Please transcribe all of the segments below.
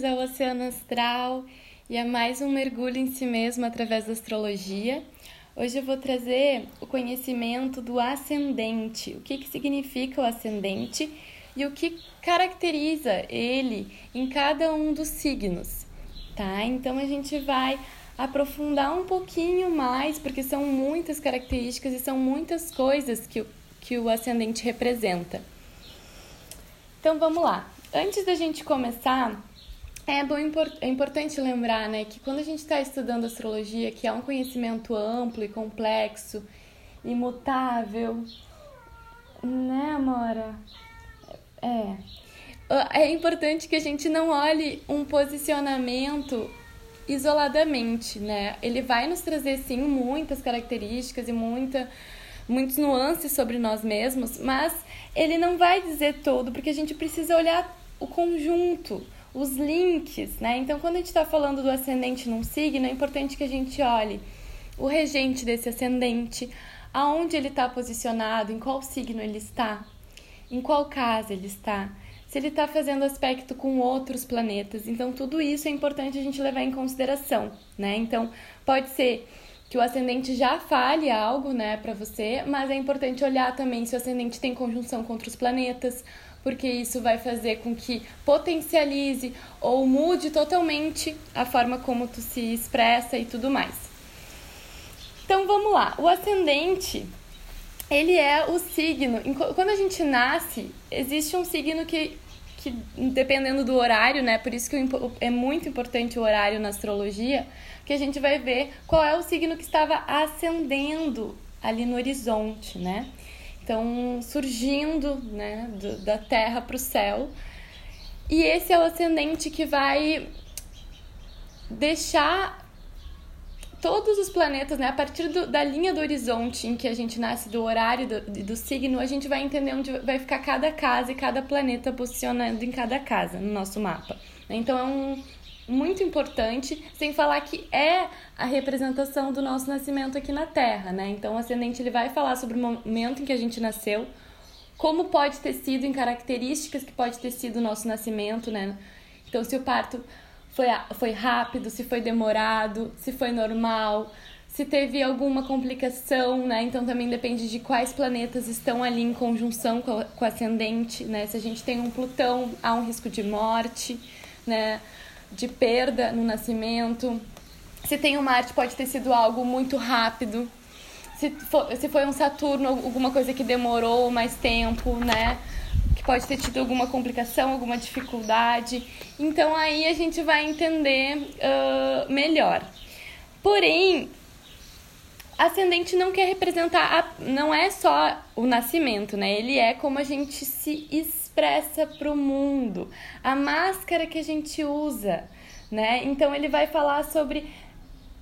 Bem-vindas ao Oceano Astral e a mais um mergulho em si mesmo através da astrologia. Hoje eu vou trazer o conhecimento do ascendente, o que, que significa o ascendente e o que caracteriza ele em cada um dos signos, tá? Então a gente vai aprofundar um pouquinho mais, porque são muitas características e são muitas coisas que, que o ascendente representa. Então vamos lá. Antes da gente começar, é, bom, é importante lembrar né, que quando a gente está estudando astrologia, que é um conhecimento amplo e complexo, imutável, né, Amora? É. É importante que a gente não olhe um posicionamento isoladamente, né? Ele vai nos trazer, sim, muitas características e muita, muitos nuances sobre nós mesmos, mas ele não vai dizer todo, porque a gente precisa olhar o conjunto, os links, né? Então, quando a gente está falando do ascendente num signo, é importante que a gente olhe o regente desse ascendente, aonde ele está posicionado, em qual signo ele está, em qual casa ele está, se ele está fazendo aspecto com outros planetas. Então, tudo isso é importante a gente levar em consideração, né? Então, pode ser que o ascendente já fale algo, né, para você, mas é importante olhar também se o ascendente tem conjunção com outros planetas, porque isso vai fazer com que potencialize ou mude totalmente a forma como tu se expressa e tudo mais. Então vamos lá. O ascendente, ele é o signo. Quando a gente nasce, existe um signo que, que dependendo do horário, né? Por isso que é muito importante o horário na astrologia, que a gente vai ver qual é o signo que estava ascendendo ali no horizonte, né? estão surgindo né, do, da terra para o céu. E esse é o ascendente que vai deixar todos os planetas, né, a partir do, da linha do horizonte em que a gente nasce, do horário do, do signo, a gente vai entender onde vai ficar cada casa e cada planeta posicionando em cada casa no nosso mapa. Então é um, muito importante, sem falar que é a representação do nosso nascimento aqui na Terra, né? Então, o ascendente ele vai falar sobre o momento em que a gente nasceu, como pode ter sido, em características que pode ter sido o nosso nascimento, né? Então, se o parto foi, foi rápido, se foi demorado, se foi normal, se teve alguma complicação, né? Então também depende de quais planetas estão ali em conjunção com, o ascendente, né? Se a gente tem um Plutão, há um risco de morte, né? de perda no nascimento. Se tem um Marte, pode ter sido algo muito rápido. Se, for, se foi um Saturno, alguma coisa que demorou mais tempo, né? Que pode ter tido alguma complicação, alguma dificuldade. Então aí a gente vai entender uh, melhor. Porém, ascendente não quer representar, a, não é só o nascimento, né? Ele é como a gente se expressa para o mundo, a máscara que a gente usa, né? Então ele vai falar sobre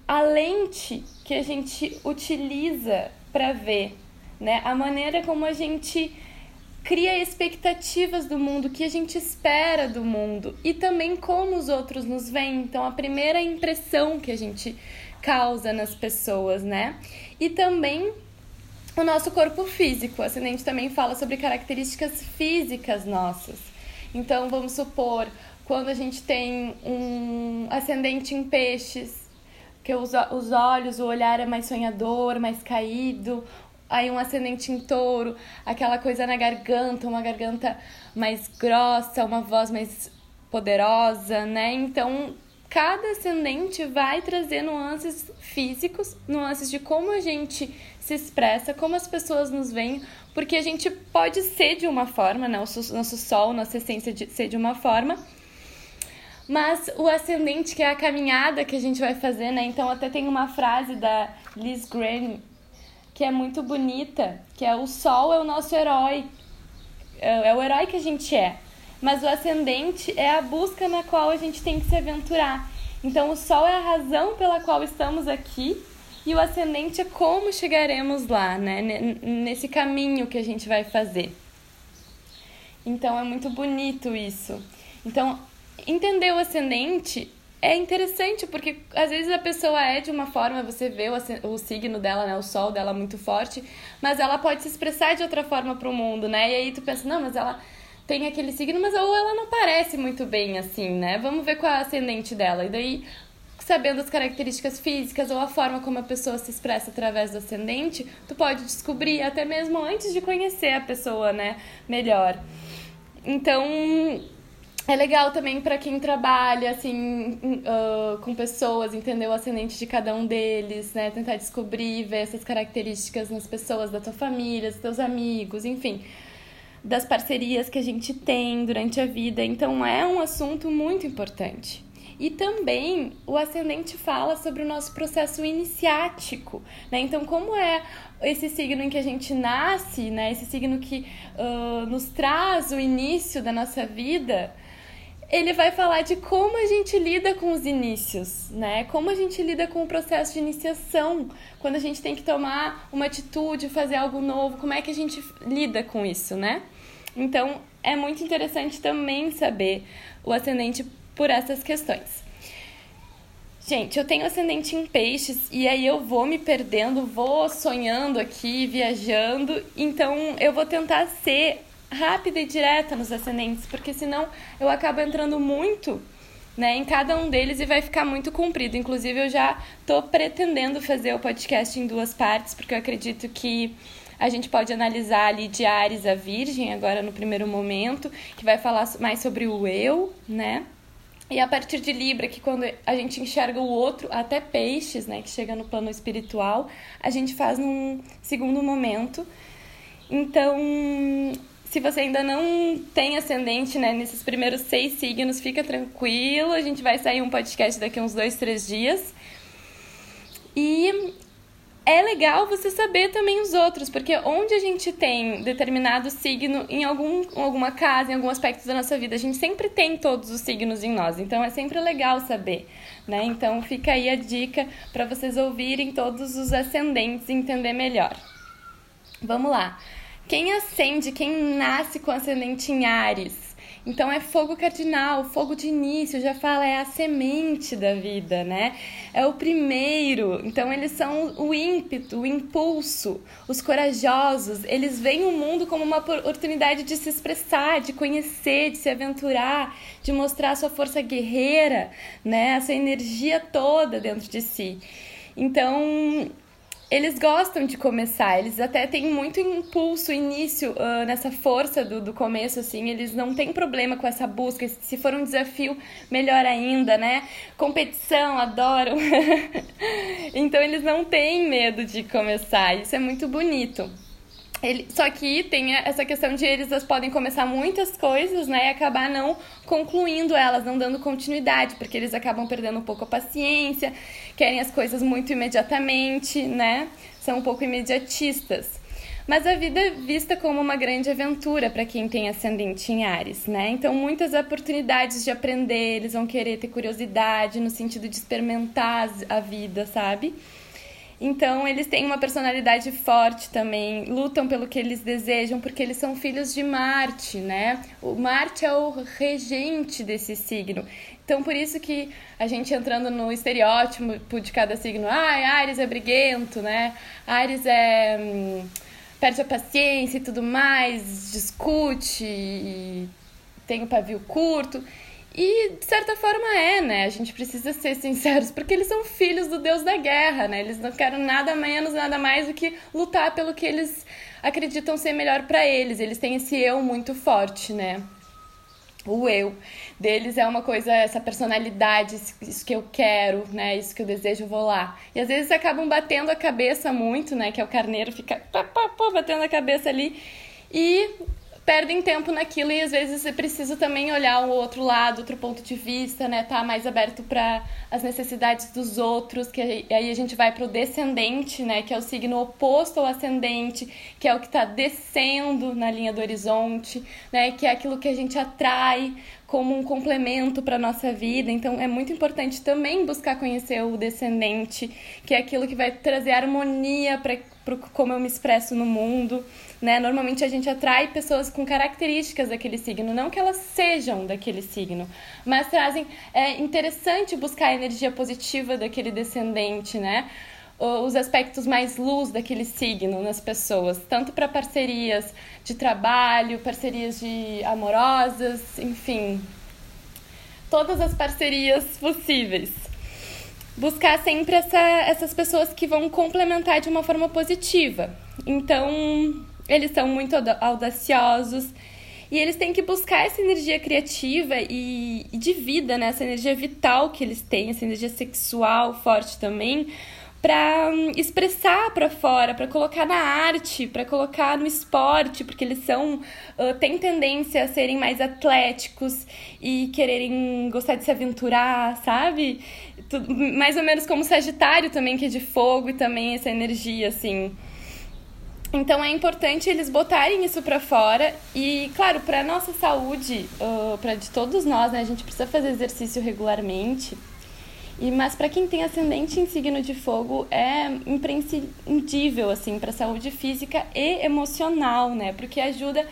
a lente que a gente utiliza para ver, né? A maneira como a gente cria expectativas do mundo, que a gente espera do mundo e também como os outros nos veem. Então a primeira impressão que a gente causa nas pessoas, né? E também o nosso corpo físico. O ascendente também fala sobre características físicas nossas. Então, vamos supor, quando a gente tem um ascendente em peixes, que os, os olhos, o olhar é mais sonhador, mais caído, aí um ascendente em touro, aquela coisa na garganta, uma garganta mais grossa, uma voz mais poderosa, né? Então, cada ascendente vai trazer nuances físicos, nuances de como a gente se expressa, como as pessoas nos veem, porque a gente pode ser de uma forma, né? O nosso sol, nossa essência de ser de uma forma, mas o ascendente, que é a caminhada que a gente vai fazer, né? Então, até tem uma frase da Liz Graham que é muito bonita, que é o sol é o nosso herói, é, é o herói que a gente é. Mas o ascendente é a busca na qual a gente tem que se aventurar. Então, o Sol é a razão pela qual estamos aqui e o ascendente é como chegaremos lá, né? Nesse caminho que a gente vai fazer. Então, é muito bonito isso. Então, entender o ascendente é interessante porque às vezes a pessoa é de uma forma, você vê o, o signo dela, né, o sol dela muito forte, mas ela pode se expressar de outra forma para o mundo, né? E aí tu pensa, não, mas ela tem aquele signo, mas ou ela não parece muito bem assim, né? Vamos ver qual é a ascendente dela. E daí, sabendo as características físicas ou a forma como a pessoa se expressa através do ascendente, tu pode descobrir até mesmo antes de conhecer a pessoa, né, melhor. Então, é legal também para quem trabalha assim uh, com pessoas, entender o ascendente de cada um deles, né? Tentar descobrir, ver essas características nas pessoas da tua família, dos teus amigos, enfim, das parcerias que a gente tem durante a vida. Então é um assunto muito importante. E também o ascendente fala sobre o nosso processo iniciático, né? Então, como é esse signo em que a gente nasce, né? Esse signo que uh, nos traz o início da nossa vida, ele vai falar de como a gente lida com os inícios, né? Como a gente lida com o processo de iniciação, quando a gente tem que tomar uma atitude, fazer algo novo, como é que a gente lida com isso, né? Então, é muito interessante também saber o ascendente por essas questões. Gente, eu tenho ascendente em peixes e aí eu vou me perdendo, vou sonhando aqui, viajando, então eu vou tentar ser rápida e direta nos ascendentes, porque senão eu acabo entrando muito né, em cada um deles e vai ficar muito comprido. Inclusive, eu já estou pretendendo fazer o podcast em duas partes, porque eu acredito que a gente pode analisar ali de Ares a Virgem, agora no primeiro momento, que vai falar mais sobre o eu, né? E a partir de Libra, que quando a gente enxerga o outro, até peixes, né, que chega no plano espiritual, a gente faz num segundo momento. Então, se você ainda não tem ascendente né, nesses primeiros seis signos, fica tranquilo. A gente vai sair um podcast daqui uns dois, três dias. E é legal você saber também os outros, porque onde a gente tem determinado signo em algum, alguma casa, em algum aspecto da nossa vida, a gente sempre tem todos os signos em nós. Então é sempre legal saber, né? Então fica aí a dica para vocês ouvirem todos os ascendentes e entender melhor. Vamos lá. Quem acende, quem nasce com ascendente em Ares? Então é fogo cardinal, fogo de início, já fala, é a semente da vida, né? É o primeiro. Então eles são o ímpeto, o impulso, os corajosos. Eles veem o mundo como uma oportunidade de se expressar, de conhecer, de se aventurar, de mostrar sua força guerreira, né? A sua energia toda dentro de si. Então, eles gostam de começar, eles até têm muito impulso, início uh, nessa força do, do começo, assim, eles não têm problema com essa busca. Se for um desafio, melhor ainda, né? Competição, adoram. então eles não têm medo de começar, isso é muito bonito. Ele, só que tem essa questão de eles podem começar muitas coisas, né, e acabar não concluindo elas, não dando continuidade, porque eles acabam perdendo um pouco a paciência, querem as coisas muito imediatamente, né? São um pouco imediatistas. Mas a vida é vista como uma grande aventura para quem tem ascendente em Ares, né? Então, muitas oportunidades de aprender, eles vão querer ter curiosidade no sentido de experimentar a vida, sabe? Então, eles têm uma personalidade forte também, lutam pelo que eles desejam, porque eles são filhos de Marte, né? O Marte é o regente desse signo. Então, por isso que a gente entrando no estereótipo de cada signo, ah, Ares é briguento, né? Ares é. Hum, perde a paciência e tudo mais, discute, e tem o pavio curto. E de certa forma é, né? A gente precisa ser sinceros, porque eles são filhos do deus da guerra, né? Eles não querem nada menos, nada mais do que lutar pelo que eles acreditam ser melhor para eles. Eles têm esse eu muito forte, né? O eu deles é uma coisa, essa personalidade, isso que eu quero, né? Isso que eu desejo, eu vou lá. E às vezes acabam batendo a cabeça muito, né? Que é o carneiro fica pá, pá, pá, batendo a cabeça ali. E perdem tempo naquilo e às vezes é preciso também olhar o outro lado, outro ponto de vista, né? Tá mais aberto para as necessidades dos outros, que aí a gente vai para o descendente, né? Que é o signo oposto ao ascendente, que é o que está descendo na linha do horizonte, né? Que é aquilo que a gente atrai como um complemento para nossa vida. Então é muito importante também buscar conhecer o descendente, que é aquilo que vai trazer harmonia para como eu me expresso no mundo né? Normalmente a gente atrai pessoas com características daquele signo, não que elas sejam daquele signo, mas trazem é interessante buscar a energia positiva daquele descendente, né? os aspectos mais luz daquele signo nas pessoas, tanto para parcerias de trabalho, parcerias de amorosas, enfim, todas as parcerias possíveis. Buscar sempre essa, essas pessoas que vão complementar de uma forma positiva. Então, eles são muito audaciosos e eles têm que buscar essa energia criativa e, e de vida, né? essa energia vital que eles têm, essa energia sexual forte também, para hum, expressar para fora, para colocar na arte, para colocar no esporte, porque eles são uh, têm tendência a serem mais atléticos e quererem gostar de se aventurar, sabe? Tudo, mais ou menos como Sagitário também, que é de fogo e também essa energia assim. Então é importante eles botarem isso para fora e, claro, para nossa saúde, uh, para de todos nós, né, a gente precisa fazer exercício regularmente. E mas para quem tem ascendente em signo de fogo é imprescindível assim para saúde física e emocional, né? Porque ajuda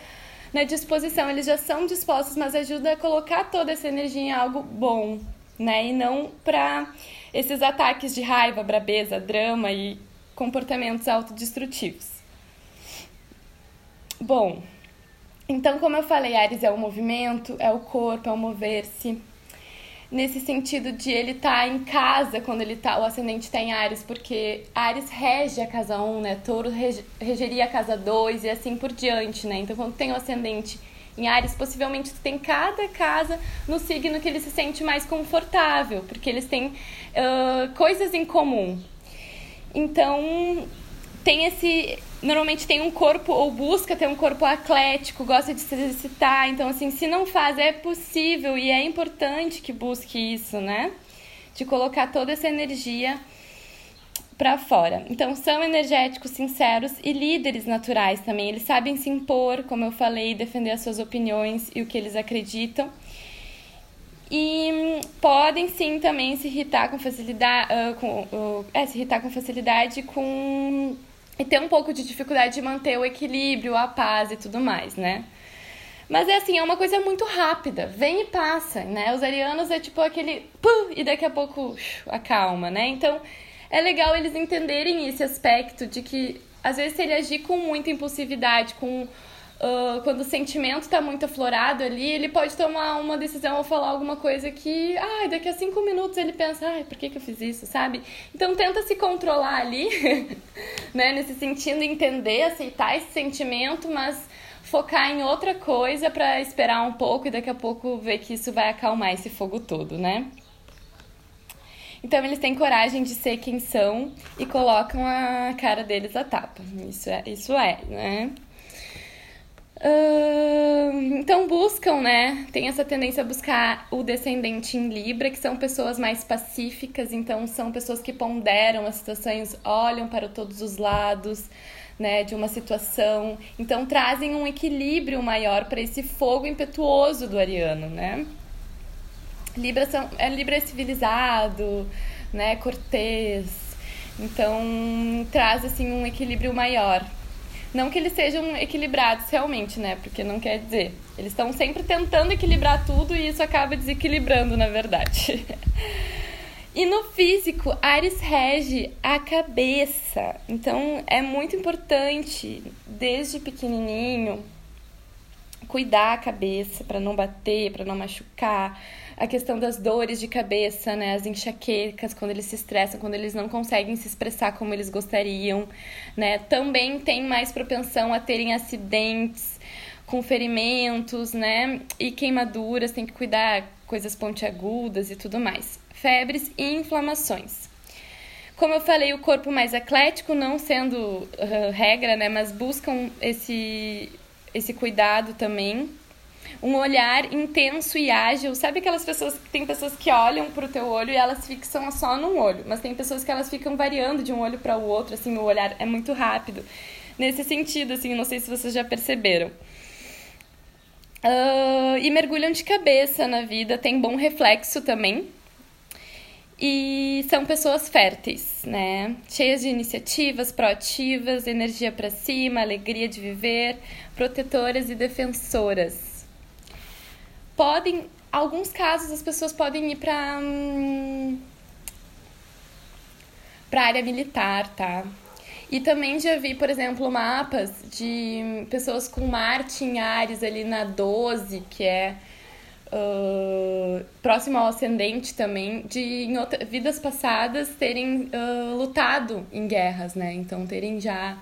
na disposição, eles já são dispostos, mas ajuda a colocar toda essa energia em algo bom, né? E não para esses ataques de raiva, brabeza, drama e comportamentos autodestrutivos. Bom, então, como eu falei, Ares é o movimento, é o corpo, é o mover-se. Nesse sentido de ele estar tá em casa quando ele tá, o ascendente está em Ares, porque Ares rege a casa 1, né? Touro rege, regeria a casa 2 e assim por diante, né? Então, quando tem o ascendente em Ares, possivelmente tu tem cada casa no signo que ele se sente mais confortável, porque eles têm uh, coisas em comum. Então, tem esse. Normalmente tem um corpo, ou busca ter um corpo atlético, gosta de se exercitar. Então, assim, se não faz, é possível e é importante que busque isso, né? De colocar toda essa energia para fora. Então, são energéticos, sinceros e líderes naturais também. Eles sabem se impor, como eu falei, defender as suas opiniões e o que eles acreditam. E hum, podem sim também se irritar com facilidade, uh, com, é, se irritar com facilidade com e ter um pouco de dificuldade de manter o equilíbrio, a paz e tudo mais, né? Mas é assim, é uma coisa muito rápida, vem e passa, né? Os arianos é tipo aquele pum, e daqui a pouco acalma, né? Então é legal eles entenderem esse aspecto de que às vezes se ele agir com muita impulsividade, com Uh, quando o sentimento está muito aflorado ali, ele pode tomar uma decisão ou falar alguma coisa que, ai, daqui a cinco minutos ele pensa, ai, por que, que eu fiz isso, sabe? Então tenta se controlar ali, né, nesse sentido, entender, aceitar esse sentimento, mas focar em outra coisa para esperar um pouco e daqui a pouco ver que isso vai acalmar esse fogo todo, né? Então eles têm coragem de ser quem são e colocam a cara deles a tapa. Isso é, isso é, né? Então buscam, né? Tem essa tendência a buscar o descendente em Libra, que são pessoas mais pacíficas, então são pessoas que ponderam as situações, olham para todos os lados, né, de uma situação, então trazem um equilíbrio maior para esse fogo impetuoso do ariano, né? Libra são, é Libra é civilizado, né, cortês. Então traz assim um equilíbrio maior. Não que eles sejam equilibrados realmente, né? Porque não quer dizer. Eles estão sempre tentando equilibrar tudo e isso acaba desequilibrando, na verdade. E no físico, Ares rege a cabeça. Então é muito importante, desde pequenininho, cuidar a cabeça para não bater, para não machucar a questão das dores de cabeça, né, as enxaquecas, quando eles se estressam, quando eles não conseguem se expressar como eles gostariam, né? Também tem mais propensão a terem acidentes com ferimentos, né? E queimaduras, tem que cuidar coisas pontiagudas e tudo mais. Febres e inflamações. Como eu falei, o corpo mais atlético, não sendo uh, regra, né, mas buscam esse esse cuidado também um olhar intenso e ágil. Sabe aquelas pessoas que tem pessoas que olham pro teu olho e elas fixam só num olho, mas tem pessoas que elas ficam variando de um olho para o outro, assim, o olhar é muito rápido. Nesse sentido, assim, não sei se vocês já perceberam. Uh, e mergulham de cabeça na vida, tem bom reflexo também. E são pessoas férteis, né? Cheias de iniciativas, proativas, energia para cima, alegria de viver, protetoras e defensoras podem, alguns casos as pessoas podem ir para hum, para área militar, tá? E também já vi, por exemplo, mapas de pessoas com Marte em Ares ali na 12, que é uh, próximo ao ascendente também, de em outra, vidas passadas terem uh, lutado em guerras, né? Então terem já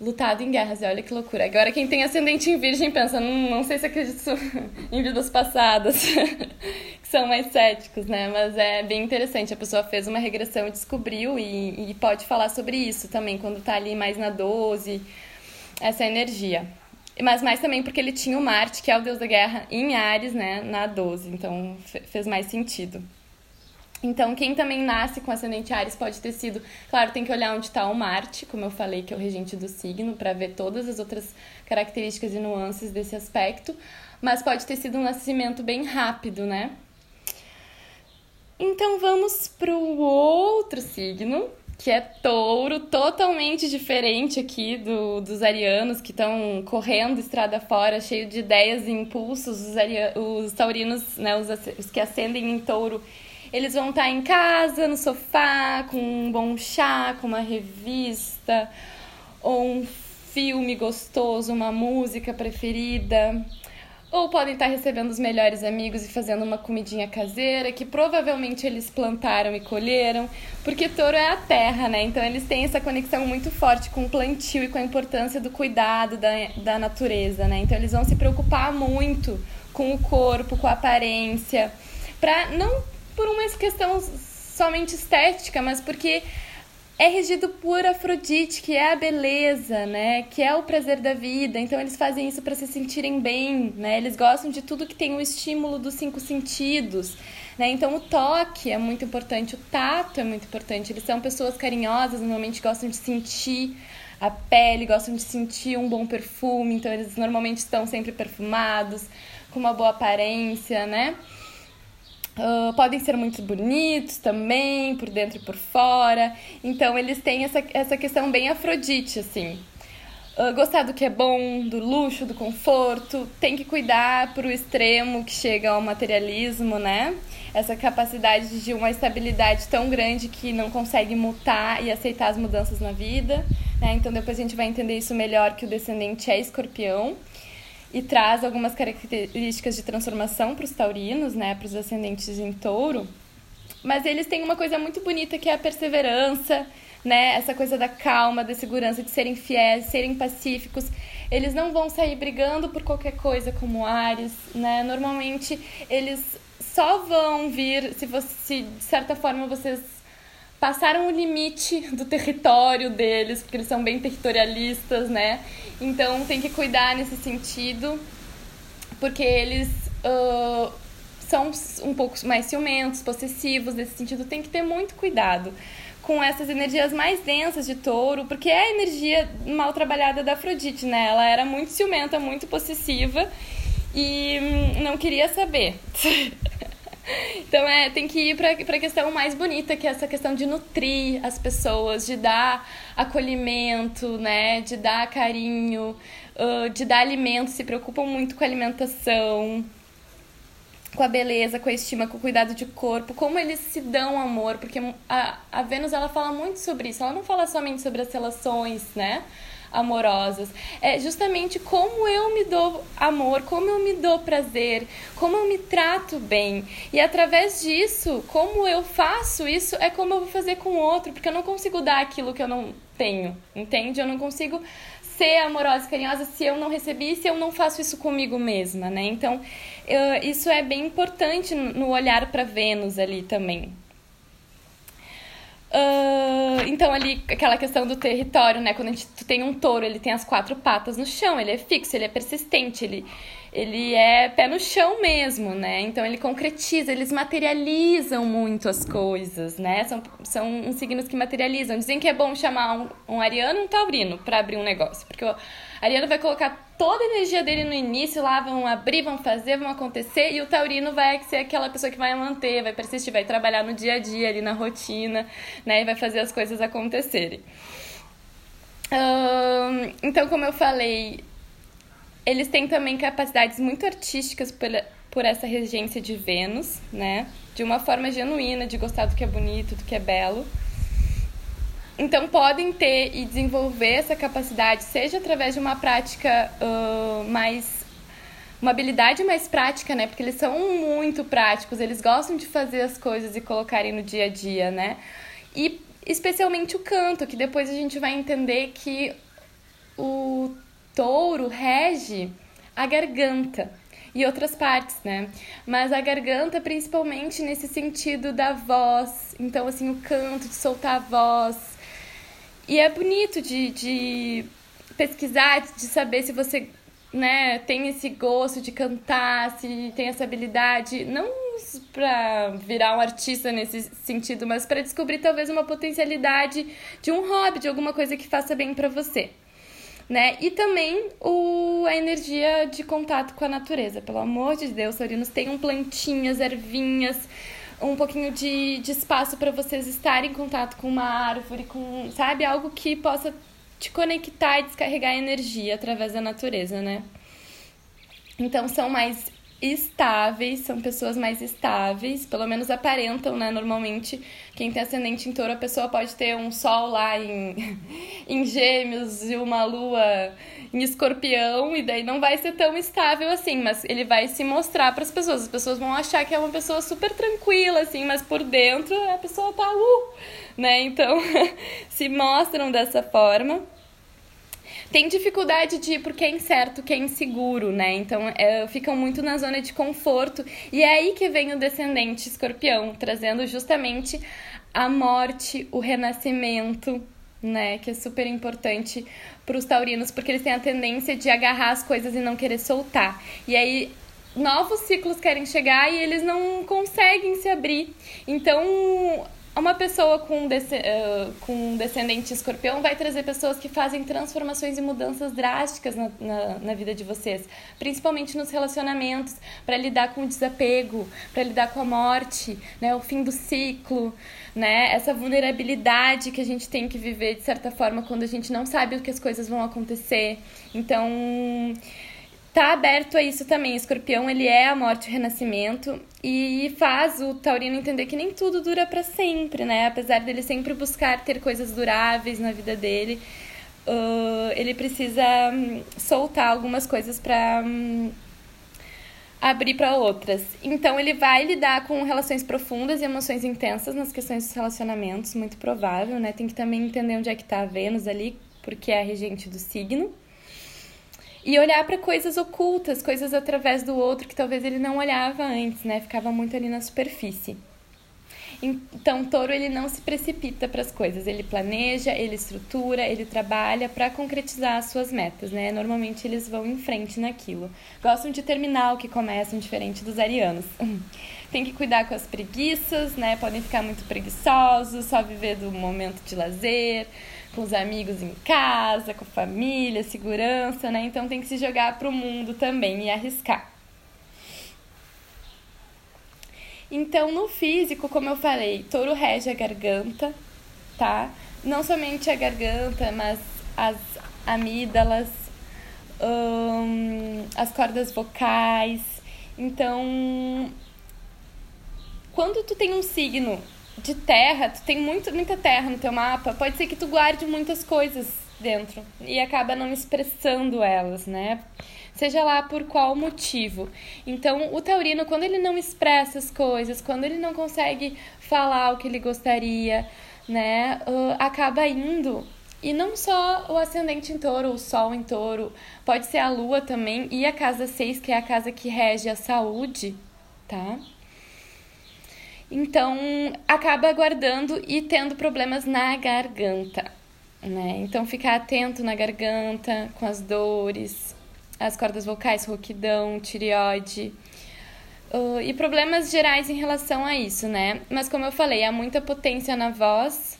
lutado em guerras. E olha que loucura. Agora quem tem ascendente em virgem pensa, não, não sei se acredito em vidas passadas, que são mais céticos, né? Mas é bem interessante. A pessoa fez uma regressão e descobriu e, e pode falar sobre isso também, quando tá ali mais na 12, essa energia. Mas mais também porque ele tinha o Marte, que é o deus da guerra, em Ares, né, na 12. Então fez mais sentido. Então, quem também nasce com ascendente Ares pode ter sido. Claro, tem que olhar onde está o Marte, como eu falei, que é o regente do signo, para ver todas as outras características e nuances desse aspecto. Mas pode ter sido um nascimento bem rápido, né? Então, vamos para o outro signo, que é touro, totalmente diferente aqui do, dos arianos que estão correndo estrada fora, cheio de ideias e impulsos. Os, os taurinos, né, os, os que ascendem em touro, eles vão estar em casa, no sofá, com um bom chá, com uma revista, ou um filme gostoso, uma música preferida. Ou podem estar recebendo os melhores amigos e fazendo uma comidinha caseira que provavelmente eles plantaram e colheram, porque touro é a terra, né? Então eles têm essa conexão muito forte com o plantio e com a importância do cuidado da, da natureza, né? Então eles vão se preocupar muito com o corpo, com a aparência, para não por uma questão somente estética, mas porque é regido por Afrodite, que é a beleza, né? Que é o prazer da vida. Então eles fazem isso para se sentirem bem, né? Eles gostam de tudo que tem o estímulo dos cinco sentidos, né? Então o toque é muito importante, o tato é muito importante. Eles são pessoas carinhosas, normalmente gostam de sentir a pele, gostam de sentir um bom perfume, então eles normalmente estão sempre perfumados, com uma boa aparência, né? Uh, podem ser muito bonitos também, por dentro e por fora. Então, eles têm essa, essa questão bem afrodite, assim. Uh, gostar do que é bom, do luxo, do conforto. Tem que cuidar pro extremo que chega ao materialismo, né? Essa capacidade de uma estabilidade tão grande que não consegue mutar e aceitar as mudanças na vida. Né? Então, depois a gente vai entender isso melhor, que o descendente é escorpião e traz algumas características de transformação para os taurinos, né, para os ascendentes em touro. Mas eles têm uma coisa muito bonita que é a perseverança, né, essa coisa da calma, da segurança, de serem fiéis, serem pacíficos. Eles não vão sair brigando por qualquer coisa como Ares, né? Normalmente eles só vão vir se você, se de certa forma vocês passaram o limite do território deles, porque eles são bem territorialistas, né? Então tem que cuidar nesse sentido, porque eles uh, são um pouco mais ciumentos, possessivos, nesse sentido tem que ter muito cuidado com essas energias mais densas de touro, porque é a energia mal trabalhada da Afrodite, né? Ela era muito ciumenta, muito possessiva e hum, não queria saber. Então é, tem que ir para a questão mais bonita, que é essa questão de nutrir as pessoas, de dar acolhimento, né? De dar carinho, uh, de dar alimento, se preocupam muito com a alimentação, com a beleza, com a estima, com o cuidado de corpo, como eles se dão amor, porque a, a Vênus ela fala muito sobre isso, ela não fala somente sobre as relações, né? Amorosas. É justamente como eu me dou amor, como eu me dou prazer, como eu me trato bem. E através disso, como eu faço isso, é como eu vou fazer com o outro, porque eu não consigo dar aquilo que eu não tenho, entende? Eu não consigo ser amorosa e carinhosa se eu não recebi, se eu não faço isso comigo mesma, né? Então, eu, isso é bem importante no olhar para Vênus ali também. Uh, então, ali, aquela questão do território, né? Quando a gente tem um touro, ele tem as quatro patas no chão, ele é fixo, ele é persistente, ele, ele é pé no chão mesmo, né? Então, ele concretiza, eles materializam muito as coisas, né? São, são uns signos que materializam. Dizem que é bom chamar um, um ariano e um taurino para abrir um negócio, porque o ariano vai colocar toda a energia dele no início, lá vão abrir, vão fazer, vão acontecer, e o taurino vai ser aquela pessoa que vai manter, vai persistir, vai trabalhar no dia a dia, ali na rotina, né, e vai fazer as coisas acontecerem. então, como eu falei, eles têm também capacidades muito artísticas por, por essa regência de Vênus, né, de uma forma genuína, de gostar do que é bonito, do que é belo. então podem ter e desenvolver essa capacidade, seja através de uma prática uh, mais uma habilidade mais prática, né? Porque eles são muito práticos, eles gostam de fazer as coisas e colocarem no dia a dia, né? E especialmente o canto, que depois a gente vai entender que o touro rege a garganta e outras partes, né? Mas a garganta, principalmente nesse sentido da voz, então, assim, o canto, de soltar a voz. E é bonito de, de pesquisar, de saber se você né, tem esse gosto de cantar, se tem essa habilidade, não para virar um artista nesse sentido, mas para descobrir talvez uma potencialidade de um hobby, de alguma coisa que faça bem para você. Né? E também o, a energia de contato com a natureza. Pelo amor de Deus, taurinos, tenham plantinhas, ervinhas, um pouquinho de, de espaço para vocês estarem em contato com uma árvore, com, sabe, algo que possa te conectar e descarregar energia através da natureza, né? Então são mais estáveis, são pessoas mais estáveis, pelo menos aparentam, né? Normalmente, quem tem ascendente em touro, a pessoa pode ter um sol lá em, em gêmeos e uma lua em escorpião, e daí não vai ser tão estável assim, mas ele vai se mostrar para as pessoas. As pessoas vão achar que é uma pessoa super tranquila, assim, mas por dentro a pessoa tá uh, né? Então, se mostram dessa forma tem dificuldade de porque é incerto, que é inseguro, né? Então é, ficam muito na zona de conforto. E é aí que vem o descendente escorpião, trazendo justamente a morte, o renascimento, né? Que é super importante para os taurinos, porque eles têm a tendência de agarrar as coisas e não querer soltar. E aí novos ciclos querem chegar e eles não conseguem se abrir. Então, uma pessoa com, uh, com descendente escorpião vai trazer pessoas que fazem transformações e mudanças drásticas na, na, na vida de vocês, principalmente nos relacionamentos, para lidar com o desapego, para lidar com a morte, né, o fim do ciclo, né, essa vulnerabilidade que a gente tem que viver de certa forma quando a gente não sabe o que as coisas vão acontecer. Então tá aberto a isso também. Escorpião, ele é a morte e o renascimento e faz o taurino entender que nem tudo dura para sempre, né? Apesar dele sempre buscar ter coisas duráveis na vida dele, uh, ele precisa um, soltar algumas coisas para um, abrir para outras. Então ele vai lidar com relações profundas e emoções intensas nas questões dos relacionamentos, muito provável, né? Tem que também entender onde é que tá a Vênus ali, porque é a regente do signo. E olhar para coisas ocultas, coisas através do outro que talvez ele não olhava antes, né? Ficava muito ali na superfície. Então, touro ele não se precipita para as coisas, ele planeja, ele estrutura, ele trabalha para concretizar as suas metas, né? Normalmente eles vão em frente naquilo. Gostam de terminar o que começam, diferente dos arianos. Tem que cuidar com as preguiças, né? Podem ficar muito preguiçosos, só viver do momento de lazer com os amigos em casa, com a família, segurança, né? Então tem que se jogar para o mundo também e arriscar. Então, no físico, como eu falei, touro rege a garganta, tá? Não somente a garganta, mas as amígdalas, hum, as cordas vocais. Então, quando tu tem um signo de terra, tu tem muito, muita terra no teu mapa, pode ser que tu guarde muitas coisas dentro e acaba não expressando elas, né? Seja lá por qual motivo. Então, o taurino, quando ele não expressa as coisas, quando ele não consegue falar o que ele gostaria, né, uh, acaba indo. E não só o ascendente em touro, o sol em touro, pode ser a lua também e a casa 6, que é a casa que rege a saúde, tá? Então, acaba guardando e tendo problemas na garganta, né? Então, ficar atento na garganta, com as dores, as cordas vocais, rouquidão, tireoide. Uh, e problemas gerais em relação a isso, né? Mas, como eu falei, há muita potência na voz,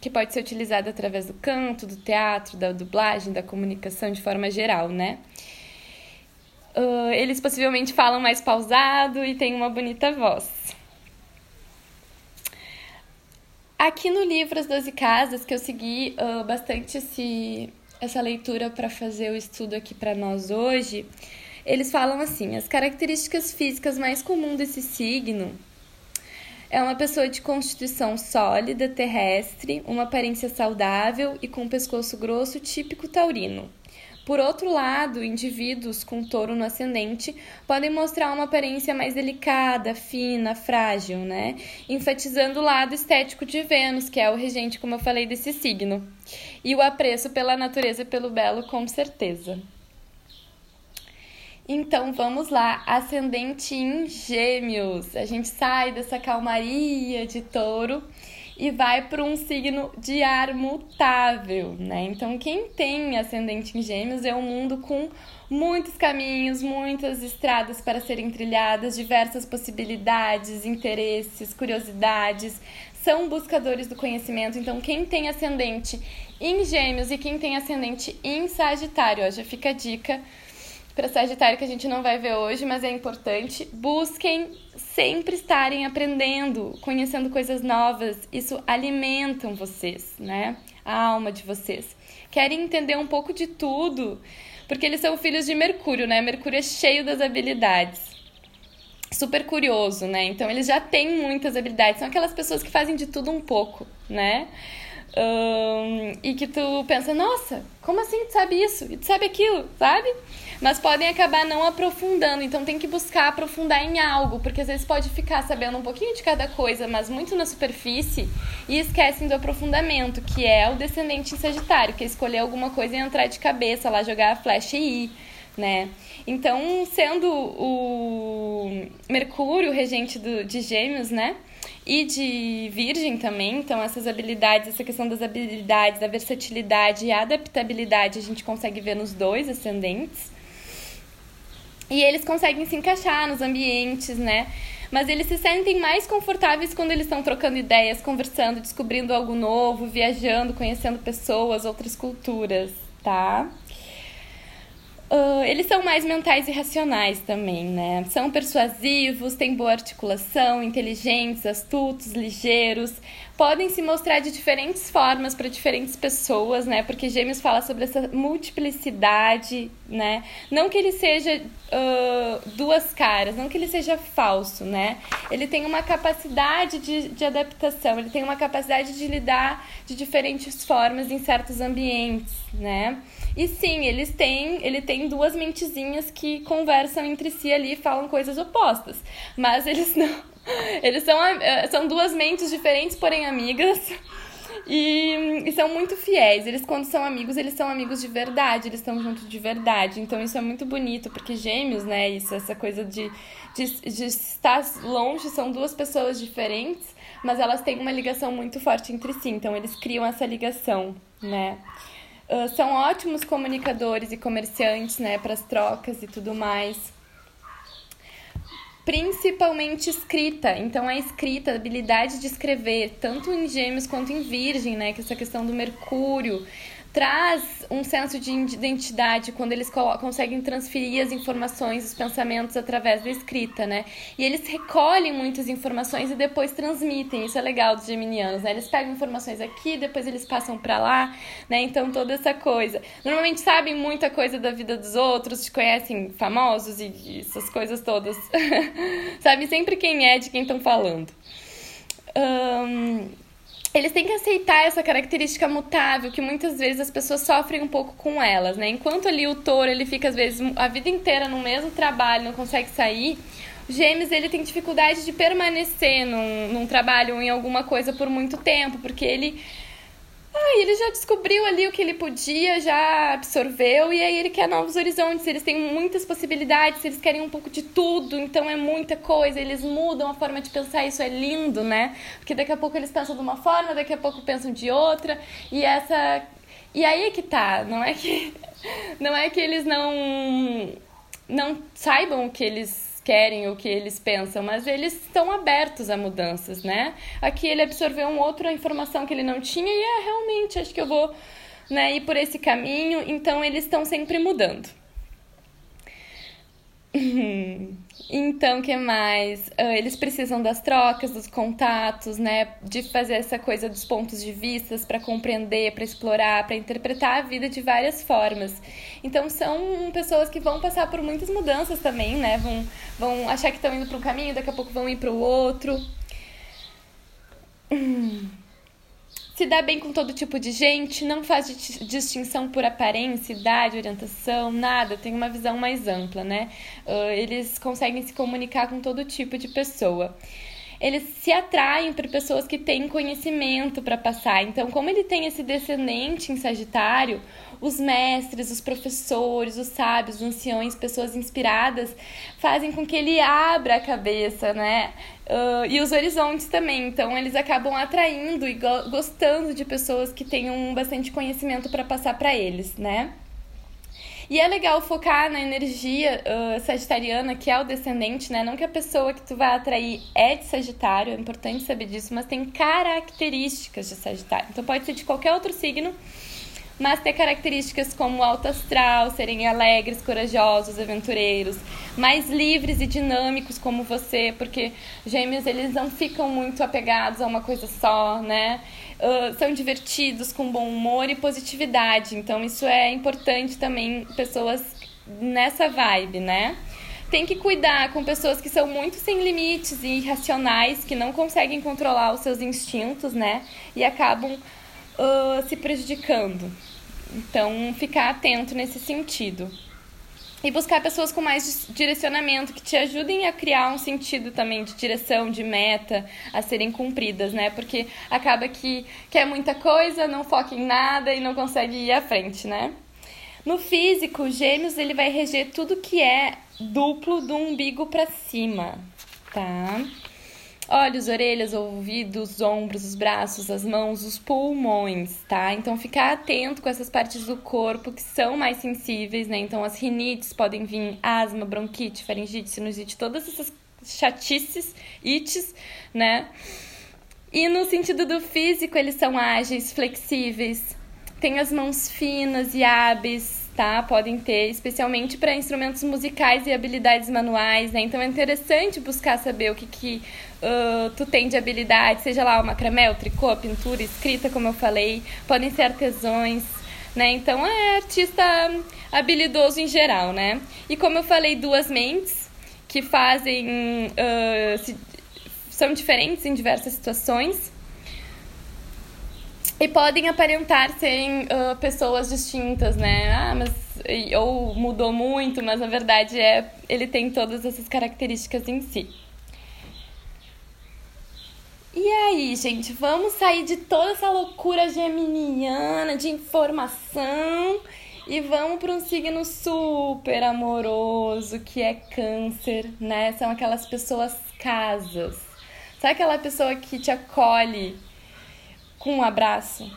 que pode ser utilizada através do canto, do teatro, da dublagem, da comunicação de forma geral, né? Uh, eles possivelmente falam mais pausado e têm uma bonita voz. Aqui no livro As Doze Casas, que eu segui uh, bastante esse, essa leitura para fazer o estudo aqui para nós hoje, eles falam assim: as características físicas mais comuns desse signo É uma pessoa de constituição sólida, terrestre, uma aparência saudável e com um pescoço grosso típico taurino. Por outro lado, indivíduos com touro no ascendente podem mostrar uma aparência mais delicada, fina, frágil, né? Enfatizando o lado estético de Vênus, que é o regente, como eu falei, desse signo. E o apreço pela natureza e pelo belo, com certeza. Então vamos lá, ascendente em Gêmeos. A gente sai dessa calmaria de touro e vai para um signo de ar mutável, né? Então quem tem ascendente em Gêmeos é um mundo com muitos caminhos, muitas estradas para serem trilhadas, diversas possibilidades, interesses, curiosidades, são buscadores do conhecimento. Então quem tem ascendente em Gêmeos e quem tem ascendente em Sagitário, ó, já fica a dica para Sagitário que a gente não vai ver hoje, mas é importante. Busquem sempre estarem aprendendo, conhecendo coisas novas. Isso alimentam vocês, né? A alma de vocês. Querem entender um pouco de tudo, porque eles são filhos de Mercúrio, né? Mercúrio é cheio das habilidades. Super curioso, né? Então eles já têm muitas habilidades. São aquelas pessoas que fazem de tudo um pouco, né? Um, e que tu pensa, nossa, como assim tu sabe isso? E tu sabe aquilo, sabe? Mas podem acabar não aprofundando. Então tem que buscar aprofundar em algo, porque às vezes pode ficar sabendo um pouquinho de cada coisa, mas muito na superfície e esquecem do aprofundamento, que é o descendente em Sagitário, que é escolher alguma coisa e entrar de cabeça lá, jogar a flecha e ir. Né? Então, sendo o Mercúrio regente do, de Gêmeos, né? E de Virgem também, então essas habilidades, essa questão das habilidades, da versatilidade e adaptabilidade a gente consegue ver nos dois ascendentes. E eles conseguem se encaixar nos ambientes, né? Mas eles se sentem mais confortáveis quando eles estão trocando ideias, conversando, descobrindo algo novo, viajando, conhecendo pessoas, outras culturas, tá? Uh, eles são mais mentais e racionais também, né? São persuasivos, têm boa articulação, inteligentes, astutos, ligeiros, podem se mostrar de diferentes formas para diferentes pessoas, né? Porque Gêmeos fala sobre essa multiplicidade, né? Não que ele seja uh, duas caras, não que ele seja falso, né? Ele tem uma capacidade de, de adaptação, ele tem uma capacidade de lidar de diferentes formas em certos ambientes, né? E sim, eles têm, ele tem duas mentezinhas que conversam entre si ali e falam coisas opostas, mas eles não eles são, eh, são duas mentes diferentes, porém amigas. E, e, são muito fiéis. Eles, quando são amigos, eles são amigos de verdade, eles estão juntos de verdade. Então, isso é muito bonito, porque gêmeos, né? Isso, essa coisa de, de, de estar longe, são duas pessoas diferentes, mas elas têm uma ligação muito forte entre si. Então, eles criam essa ligação, né? Uh, são ótimos comunicadores e comerciantes, né? Para as trocas e tudo mais principalmente escrita. Então, a escrita, a habilidade de escrever, tanto em Gêmeos quanto em Virgem, né? Que é essa questão do Mercúrio traz um senso de identidade quando eles conseguem transferir as informações, os pensamentos através da escrita, né? E eles recolhem muitas informações e depois transmitem. Isso é legal dos geminianos, né? Eles pegam informações aqui, depois eles passam para lá, né? Então toda essa coisa. Normalmente sabem muita coisa da vida dos outros, conhecem famosos e essas coisas todas. sabem sempre quem é de quem estão falando. Um, eles têm que aceitar essa característica mutável que muitas vezes as pessoas sofrem um pouco com elas, né? Enquanto ali o touro, ele fica às vezes a vida inteira no mesmo trabalho, não consegue sair, gêmeos, ele tem dificuldade de permanecer num, num trabalho ou em alguma coisa por muito tempo, porque ele ah, ele já descobriu ali o que ele podia, já absorveu, e aí ele quer novos horizontes. Eles têm muitas possibilidades, eles querem um pouco de tudo, então é muita coisa. Eles mudam a forma de pensar, isso é lindo, né? Porque daqui a pouco eles pensam de uma forma, daqui a pouco pensam de outra, e essa. E aí é que tá, não é que. Não é que eles não. Não saibam o que eles querem, o que eles pensam, mas eles estão abertos a mudanças, né? Aqui ele absorveu uma outra informação que ele não tinha e é realmente, acho que eu vou né, ir por esse caminho, então eles estão sempre mudando. Então, que mais? Uh, eles precisam das trocas, dos contatos, né? De fazer essa coisa dos pontos de vistas para compreender, para explorar, para interpretar a vida de várias formas. Então, são pessoas que vão passar por muitas mudanças também, né? Vão, vão achar que estão indo para um caminho, daqui a pouco vão ir para o outro. Se dá bem com todo tipo de gente, não faz distinção por aparência, idade, orientação, nada, tem uma visão mais ampla, né? Uh, eles conseguem se comunicar com todo tipo de pessoa eles se atraem por pessoas que têm conhecimento para passar. Então, como ele tem esse descendente em Sagitário, os mestres, os professores, os sábios, os anciões, pessoas inspiradas, fazem com que ele abra a cabeça, né? Uh, e os horizontes também. Então, eles acabam atraindo e go gostando de pessoas que tenham bastante conhecimento para passar para eles, né? E é legal focar na energia uh, sagitariana, que é o descendente, né? Não que a pessoa que tu vai atrair é de Sagitário, é importante saber disso, mas tem características de Sagitário. Então pode ser de qualquer outro signo, mas ter características como alto astral, serem alegres, corajosos, aventureiros, mais livres e dinâmicos como você, porque gêmeos eles não ficam muito apegados a uma coisa só, né? Uh, são divertidos, com bom humor e positividade. Então isso é importante também pessoas nessa vibe, né? Tem que cuidar com pessoas que são muito sem limites e irracionais, que não conseguem controlar os seus instintos, né? E acabam uh, se prejudicando. Então, ficar atento nesse sentido. E buscar pessoas com mais direcionamento, que te ajudem a criar um sentido também de direção, de meta a serem cumpridas, né? Porque acaba que quer muita coisa, não foca em nada e não consegue ir à frente, né? No físico, Gêmeos ele vai reger tudo que é duplo do umbigo para cima, tá? Olhos, orelhas, ouvidos, ombros, os braços, as mãos, os pulmões, tá? Então ficar atento com essas partes do corpo que são mais sensíveis, né? Então as rinites podem vir asma, bronquite, faringite, sinusite, todas essas chatices, ites, né? E no sentido do físico, eles são ágeis, flexíveis, têm as mãos finas e hábeis, tá? Podem ter, especialmente para instrumentos musicais e habilidades manuais, né? Então é interessante buscar saber o que, que uh, tu tem de habilidade, seja lá o macramé, o tricô, a pintura, escrita, como eu falei, podem ser artesões, né? Então é artista habilidoso em geral, né? E como eu falei, duas mentes que fazem. Uh, se, são diferentes em diversas situações e podem aparentar serem uh, pessoas distintas, né? Ah, mas ou mudou muito, mas na verdade é ele tem todas essas características em si. E aí, gente, vamos sair de toda essa loucura geminiana de informação e vamos para um signo super amoroso que é Câncer, né? São aquelas pessoas casas. Sabe aquela pessoa que te acolhe com um abraço,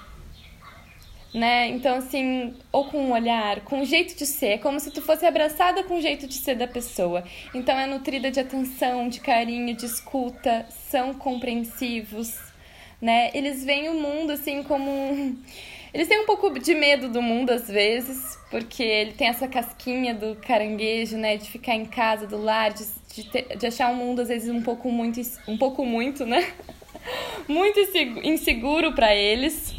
né? Então, assim, ou com um olhar, com um jeito de ser, é como se tu fosse abraçada com o jeito de ser da pessoa. Então, é nutrida de atenção, de carinho, de escuta, são compreensivos, né? Eles veem o mundo, assim, como. Eles têm um pouco de medo do mundo às vezes, porque ele tem essa casquinha do caranguejo, né? De ficar em casa, do lar, de, de, ter, de achar o mundo às vezes um pouco muito, um pouco muito, né? muito inseguro para eles.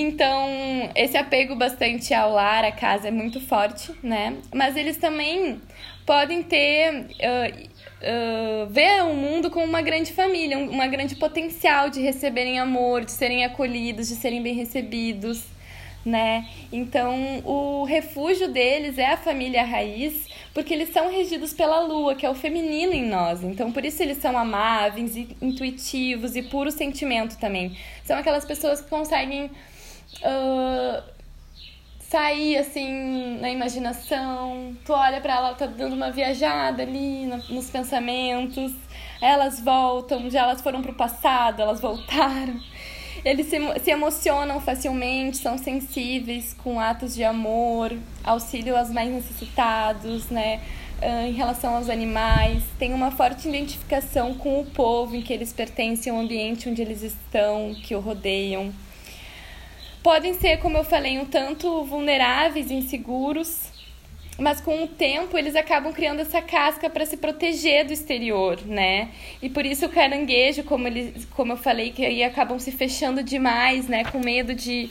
Então, esse apego bastante ao lar, à casa, é muito forte, né? Mas eles também podem ter. Uh, uh, ver o mundo como uma grande família, uma grande potencial de receberem amor, de serem acolhidos, de serem bem recebidos né? Então, o refúgio deles é a família raiz, porque eles são regidos pela lua, que é o feminino em nós. Então, por isso eles são amáveis, intuitivos e puro sentimento também. São aquelas pessoas que conseguem uh, sair assim na imaginação. Tu olha para ela, tá dando uma viajada ali nos pensamentos. Elas voltam, já elas foram pro passado, elas voltaram. Eles se, se emocionam facilmente, são sensíveis com atos de amor, auxílio aos mais necessitados, né? em relação aos animais, tem uma forte identificação com o povo em que eles pertencem, o ambiente onde eles estão, que o rodeiam. Podem ser, como eu falei, um tanto vulneráveis, inseguros, mas com o tempo eles acabam criando essa casca para se proteger do exterior, né? E por isso o caranguejo, como, eles, como eu falei, que aí acabam se fechando demais, né? Com medo de,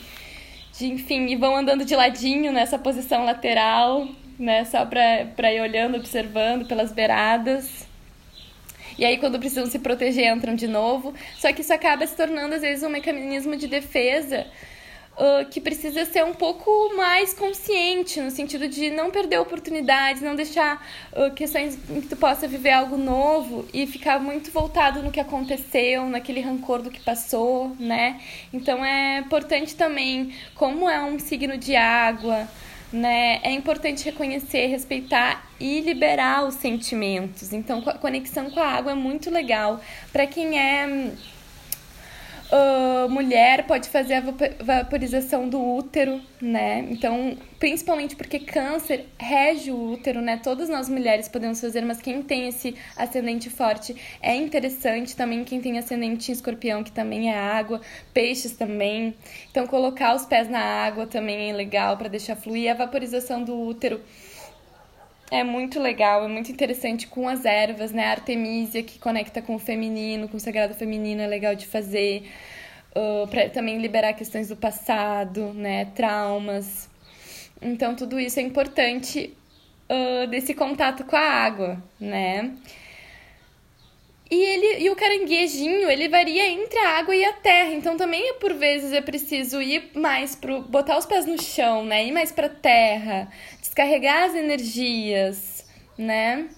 de enfim, e vão andando de ladinho nessa posição lateral, né? Só para ir olhando, observando pelas beiradas. e aí quando precisam se proteger entram de novo. Só que isso acaba se tornando às vezes um mecanismo de defesa uh, que precisa ser um pouco mais consciente, no sentido de não perder oportunidades, não deixar uh, questões em que tu possa viver algo novo e ficar muito voltado no que aconteceu, naquele rancor do que passou, né? Então é importante também, como é um signo de água, né? É importante reconhecer, respeitar e liberar os sentimentos. Então, a conexão com a água é muito legal para quem é uh, mulher pode fazer a vaporização do útero, né? Então, principalmente porque câncer rege o útero, né? Todas nós mulheres podemos fazer, mas quem tem esse ascendente forte é interessante também. Quem tem ascendente em escorpião, que também é água, peixes também. Então, colocar os pés na água também é legal para deixar fluir. A vaporização do útero é muito legal, é muito interessante com as ervas, né? A Artemisia, que conecta com o feminino, com o sagrado feminino, é legal de fazer. Uh, para também liberar questões do passado, né? Traumas. Então, tudo isso é importante uh, desse contato com a água, né? E, ele, e o caranguejinho, ele varia entre a água e a terra. Então também, por vezes, é preciso ir mais pro. botar os pés no chão, né? Ir mais pra terra, descarregar as energias, né?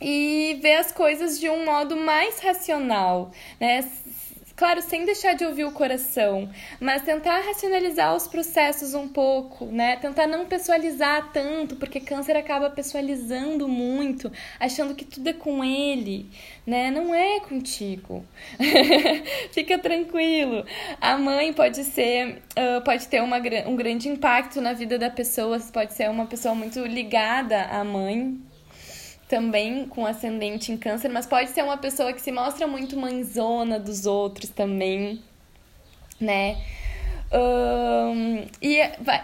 E ver as coisas de um modo mais racional, né? Claro, sem deixar de ouvir o coração, mas tentar racionalizar os processos um pouco, né? Tentar não pessoalizar tanto, porque câncer acaba pessoalizando muito, achando que tudo é com ele, né? Não é contigo. Fica tranquilo. A mãe pode ser, uh, pode ter uma, um grande impacto na vida da pessoa, pode ser uma pessoa muito ligada à mãe, também com ascendente em câncer, mas pode ser uma pessoa que se mostra muito mãezona dos outros também, né? Um, e,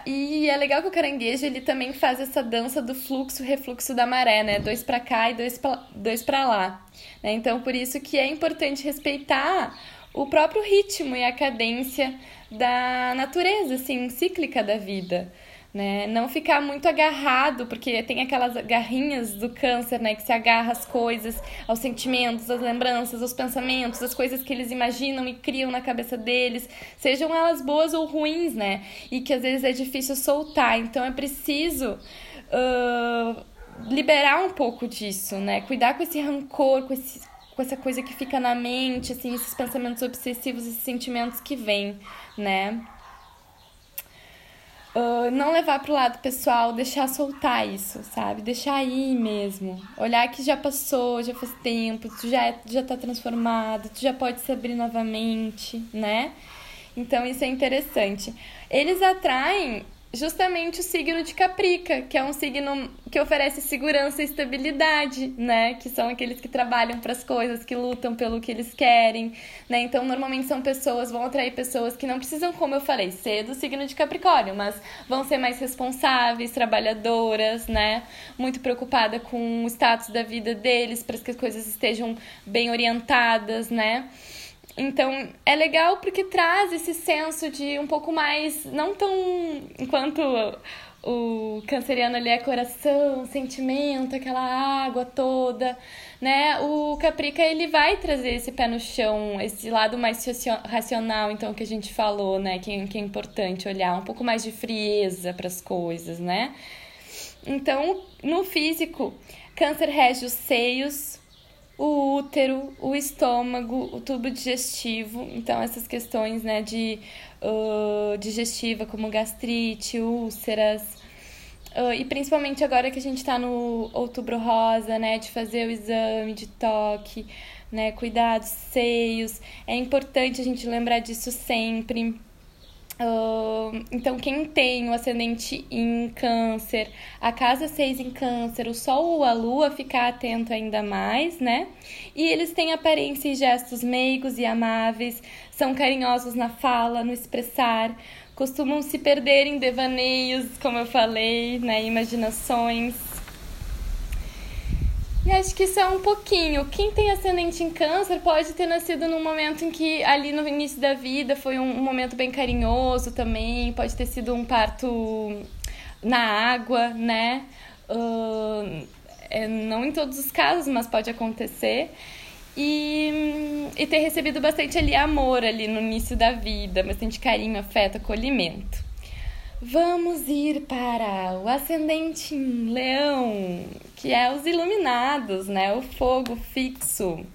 e é legal que o caranguejo ele também faz essa dança do fluxo refluxo da maré, né? Dois para cá e dois pra, dois para lá. Né? Então, por isso que é importante respeitar o próprio ritmo e a cadência da natureza, assim, cíclica da vida né? Não ficar muito agarrado, porque tem aquelas garrinhas do câncer, né? Que se agarra às coisas, aos sentimentos, às lembranças, aos pensamentos, às coisas que eles imaginam e criam na cabeça deles, sejam elas boas ou ruins, né? E que às vezes é difícil soltar. Então é preciso. Uh, liberar um pouco disso, né? Cuidar com esse rancor, com, esse, com essa coisa que fica na mente, assim, esses pensamentos obsessivos, esses sentimentos que vêm, né? Uh, não levar pro lado pessoal, deixar soltar isso, sabe? Deixar aí mesmo. Olhar que já passou, já faz tempo, tu já, é, já tá transformado, tu já pode se abrir novamente, né? Então isso é interessante. Eles atraem justamente o signo de Caprica, que é um signo que oferece segurança e estabilidade, né? Que são aqueles que trabalham para as coisas, que lutam pelo que eles querem, né? Então, normalmente são pessoas, vão atrair pessoas que não precisam, como eu falei, ser do signo de Capricórnio, mas vão ser mais responsáveis, trabalhadoras, né? Muito preocupada com o status da vida deles, para que as coisas estejam bem orientadas, né? Então, é legal porque traz esse senso de um pouco mais, não tão enquanto o canceriano ali é coração, sentimento, aquela água toda, né? O Caprica ele vai trazer esse pé no chão, esse lado mais racional, então que a gente falou, né? Que, que é importante olhar um pouco mais de frieza para as coisas, né? Então, no físico, câncer rege os seios, o útero, o estômago, o tubo digestivo. Então, essas questões né, de uh, digestiva, como gastrite, úlceras. Uh, e principalmente agora que a gente está no outubro rosa, né, de fazer o exame de toque, né, cuidar dos seios. É importante a gente lembrar disso sempre. Então, quem tem o ascendente em câncer, a casa 6 em câncer, o sol ou a lua, ficar atento ainda mais, né? E eles têm aparência e gestos meigos e amáveis, são carinhosos na fala, no expressar, costumam se perder em devaneios, como eu falei, né? Imaginações. E acho que isso é um pouquinho. Quem tem ascendente em câncer pode ter nascido num momento em que, ali no início da vida, foi um, momento bem carinhoso também. Pode ter sido um parto na água, né? Uh, é, não em todos os casos, mas pode acontecer. e, e ter recebido bastante ali amor ali no início da vida, bastante carinho, afeto, acolhimento. Vamos ir para o ascendente em leão, que é os iluminados, né? O fogo fixo.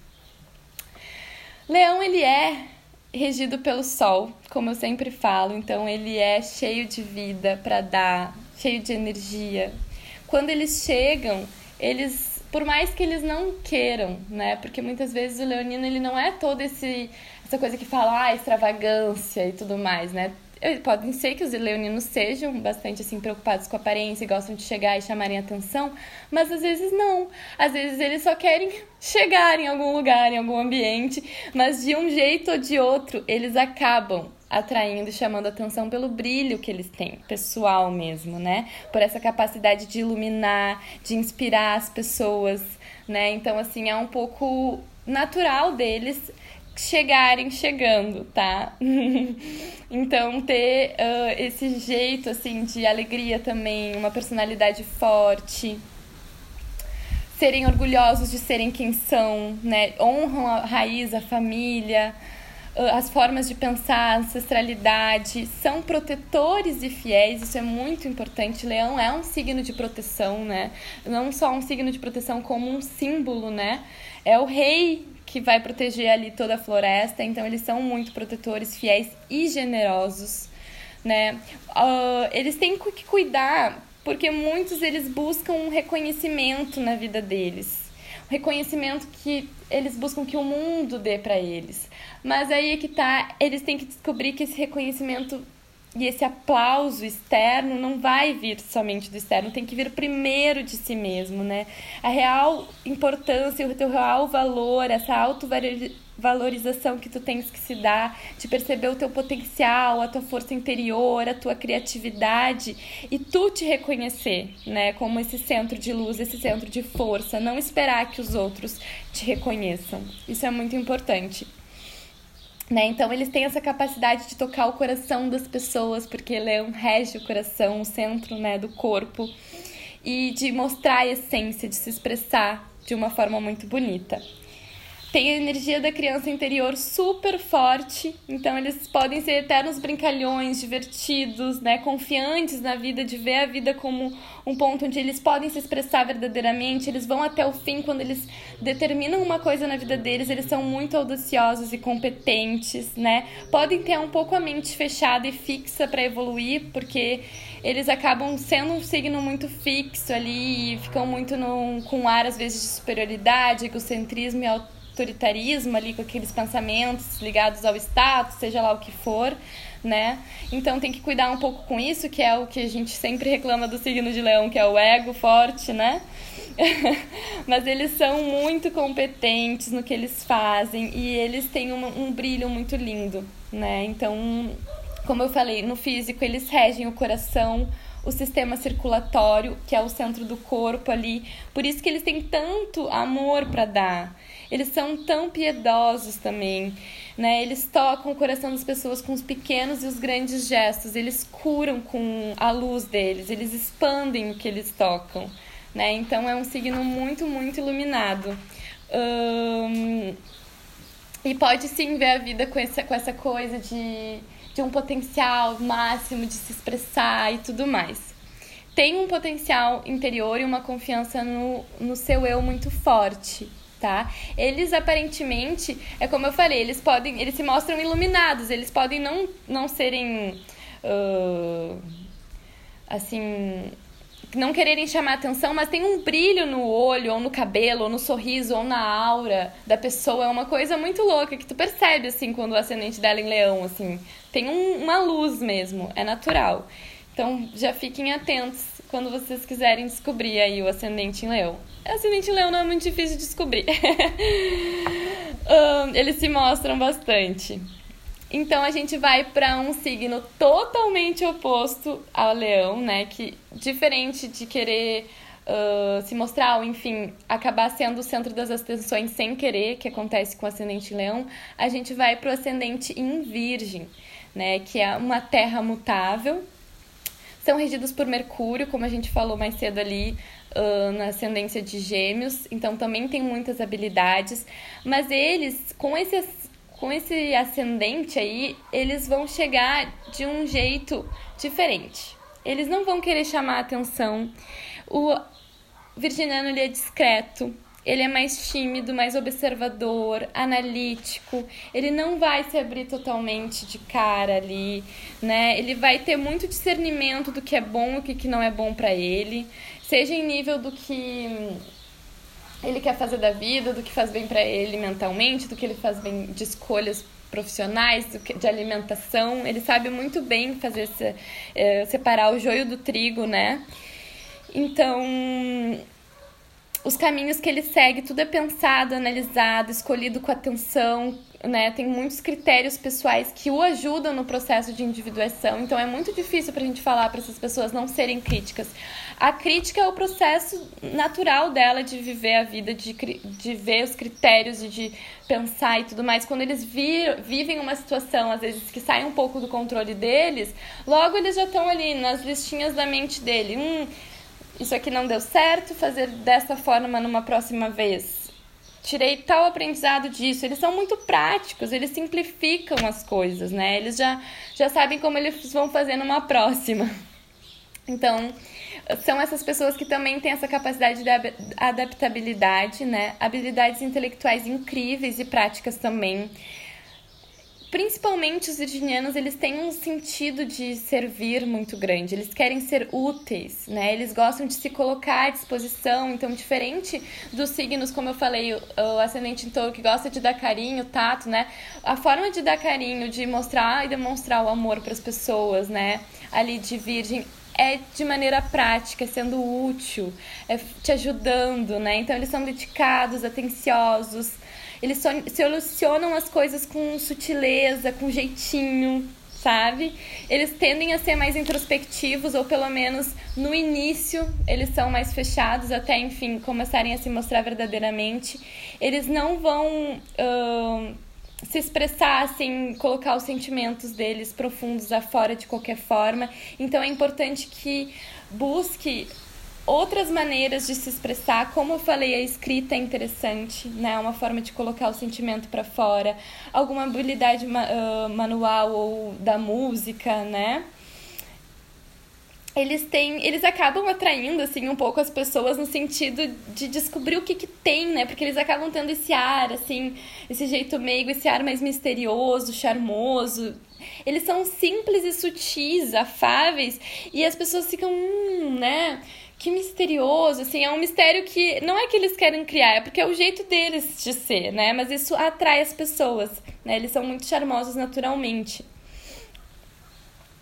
Leão, ele é regido pelo sol, como eu sempre falo, então ele é cheio de vida para dar, cheio de energia. Quando eles chegam, eles, por mais que eles não queiram, né? Porque muitas vezes o leonino ele não é todo esse essa coisa que fala ah, extravagância e tudo mais, né? Podem ser que os leoninos sejam bastante assim preocupados com a aparência e gostam de chegar e chamarem atenção, mas às vezes não. Às vezes eles só querem chegar em algum lugar, em algum ambiente, mas de um jeito ou de outro eles acabam atraindo e chamando atenção pelo brilho que eles têm, pessoal mesmo, né? Por essa capacidade de iluminar, de inspirar as pessoas, né? Então assim, é um pouco natural deles chegarem chegando, tá? então ter uh, esse jeito assim de alegria também, uma personalidade forte, serem orgulhosos de serem quem são, né? Honram a raiz, a família, uh, as formas de pensar, a ancestralidade, são protetores e fiéis, isso é muito importante. Leão é um signo de proteção, né? Não só um signo de proteção como um símbolo, né? É o rei que vai proteger ali toda a floresta, então eles são muito protetores, fiéis e generosos, né? Uh, eles têm que cuidar porque muitos eles buscam um reconhecimento na vida deles, um reconhecimento que eles buscam que o mundo dê para eles. Mas aí é que tá, eles têm que descobrir que esse reconhecimento e esse aplauso externo não vai vir somente do externo, tem que vir primeiro de si mesmo, né? A real importância, o teu real valor, essa autovalorização que tu tens que se dar, de perceber o teu potencial, a tua força interior, a tua criatividade e tu te reconhecer, né, como esse centro de luz, esse centro de força, não esperar que os outros te reconheçam. Isso é muito importante. Né? Então eles têm essa capacidade de tocar o coração das pessoas, porque leão rege o coração, o centro né, do corpo, e de mostrar a essência, de se expressar de uma forma muito bonita tem a energia da criança interior super forte, então eles podem ser eternos brincalhões, divertidos, né, confiantes na vida, de ver a vida como um ponto onde eles podem se expressar verdadeiramente, eles vão até o fim quando eles determinam uma coisa na vida deles, eles são muito audaciosos e competentes, né? Podem ter um pouco a mente fechada e fixa para evoluir, porque eles acabam sendo um signo muito fixo ali e ficam muito no, com ar às vezes de superioridade, egocentrismo e autoritarismo ali, com aqueles pensamentos ligados ao status, seja lá o que for, né? Então tem que cuidar um pouco com isso, que é o que a gente sempre reclama do signo de leão, que é o ego forte, né? Mas eles são muito competentes no que eles fazem e eles têm um, um brilho muito lindo, né? Então, como eu falei, no físico eles regem o coração, o sistema circulatório, que é o centro do corpo ali. Por isso que eles têm tanto amor para dar. Eles são tão piedosos também, né? Eles tocam o coração das pessoas com os pequenos e os grandes gestos. Eles curam com a luz deles, eles expandem o que eles tocam, né? Então é um signo muito, muito iluminado. Um... E pode sim ver a vida com essa, com essa coisa de, de um potencial máximo de se expressar e tudo mais tem um potencial interior e uma confiança no, no seu eu muito forte tá? Eles aparentemente, é como eu falei, eles podem, eles se mostram iluminados, eles podem não, não serem uh, assim, não quererem chamar atenção, mas tem um brilho no olho, ou no cabelo, ou no sorriso, ou na aura da pessoa. É uma coisa muito louca que tu percebe, assim, quando o ascendente dela é em leão, assim. Tem um, uma luz mesmo, é natural. Então, já fiquem atentos quando vocês quiserem descobrir aí o ascendente em leão. Ascendente em leão não é muito difícil de descobrir. um, eles se mostram bastante. Então a gente vai para um signo totalmente oposto ao leão, né? Que diferente de querer uh, se mostrar ou, enfim, acabar sendo o centro das atenções sem querer, que acontece com o ascendente leão, a gente vai para o ascendente em virgem, né? Que é uma terra mutável. São regidos por Mercúrio, como a gente falou mais cedo ali, uh, na ascendência de gêmeos, então também tem muitas habilidades, mas eles, com esse, com esse ascendente aí, eles vão chegar de um jeito diferente. Eles não vão querer chamar atenção. O virginiano ele é discreto, ele é mais tímido, mais observador, analítico. Ele não vai se abrir totalmente de cara ali, né? Ele vai ter muito discernimento do que é bom e o que não é bom para ele, seja em nível do que ele quer fazer da vida, do que faz bem para ele mentalmente, do que ele faz bem de escolhas profissionais, de alimentação. Ele sabe muito bem fazer esse, é, separar o joio do trigo, né? Então, os caminhos que ele segue, tudo é pensado, analisado, escolhido com atenção, né? Tem muitos critérios pessoais que o ajudam no processo de individuação. Então é muito difícil para a gente falar para essas pessoas não serem críticas. A crítica é o processo natural dela de viver a vida, de, de ver os critérios e de pensar e tudo mais. Quando eles vivem uma situação, às vezes, que sai um pouco do controle deles, logo eles já estão ali nas listinhas da mente dele. Hum, isso aqui não deu certo, fazer dessa forma numa próxima vez. Tirei tal aprendizado disso. Eles são muito práticos, eles simplificam as coisas, né? Eles já, já sabem como eles vão fazer numa próxima. Então, são essas pessoas que também têm essa capacidade de adaptabilidade, né? Habilidades intelectuais incríveis e práticas também principalmente os virginianos, eles têm um sentido de servir muito grande. Eles querem ser úteis, né? Eles gostam de se colocar à disposição. Então, diferente dos signos, como eu falei, o ascendente em touro que gosta de dar carinho, tato, né? A forma de dar carinho, de mostrar e demonstrar o amor para as pessoas, né? Ali de virgem é de maneira prática, sendo útil, é te ajudando, né? Então eles são dedicados, atenciosos, eles solucionam as coisas com sutileza, com jeitinho, sabe? Eles tendem a ser mais introspectivos, ou pelo menos no início eles são mais fechados, até enfim começarem a se mostrar verdadeiramente. Eles não vão uh, se expressar assim, colocar os sentimentos deles profundos afora de qualquer forma. Então é importante que busque outras maneiras de se expressar. Como eu falei, a escrita é interessante, né? É uma forma de colocar o sentimento para fora. Alguma habilidade uh, manual ou da música, né? Eles têm, eles acabam atraindo assim um pouco as pessoas no sentido de descobrir o que que tem, né? Porque eles acabam tendo esse ar assim, esse jeito meigo, esse ar mais misterioso, charmoso, eles são simples e sutis, afáveis, e as pessoas ficam, hum, né? Que misterioso, assim, é um mistério que não é que eles querem criar, é porque é o jeito deles de ser, né? Mas isso atrai as pessoas, né? Eles são muito charmosos naturalmente.